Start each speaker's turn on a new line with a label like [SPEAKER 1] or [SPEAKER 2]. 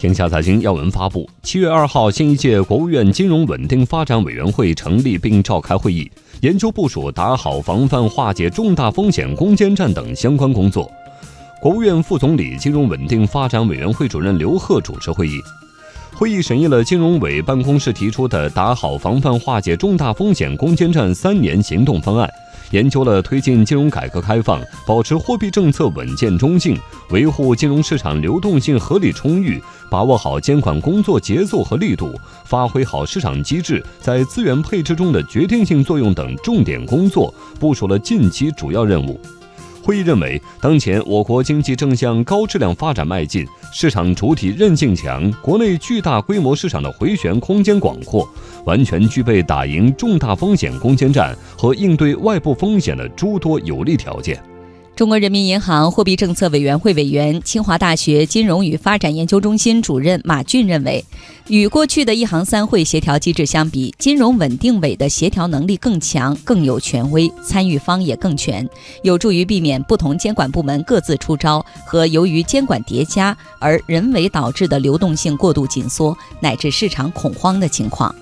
[SPEAKER 1] 天下财经要闻发布，七月二号，新一届国务院金融稳定发展委员会成立并召开会议，研究部署打好防范化解重大风险攻坚战等相关工作。国务院副总理、金融稳定发展委员会主任刘鹤主持会议。会议审议了金融委办公室提出的打好防范化解重大风险攻坚战三年行动方案。研究了推进金融改革开放、保持货币政策稳健中性、维护金融市场流动性合理充裕、把握好监管工作节奏和力度、发挥好市场机制在资源配置中的决定性作用等重点工作，部署了近期主要任务。会议认为，当前我国经济正向高质量发展迈进，市场主体韧性强，国内巨大规模市场的回旋空间广阔，完全具备打赢重大风险攻坚战和应对外部风险的诸多有利条件。
[SPEAKER 2] 中国人民银行货币政策委员会委员、清华大学金融与发展研究中心主任马骏认为，与过去的一行三会协调机制相比，金融稳定委的协调能力更强、更有权威，参与方也更全，有助于避免不同监管部门各自出招和由于监管叠加而人为导致的流动性过度紧缩乃至市场恐慌的情况。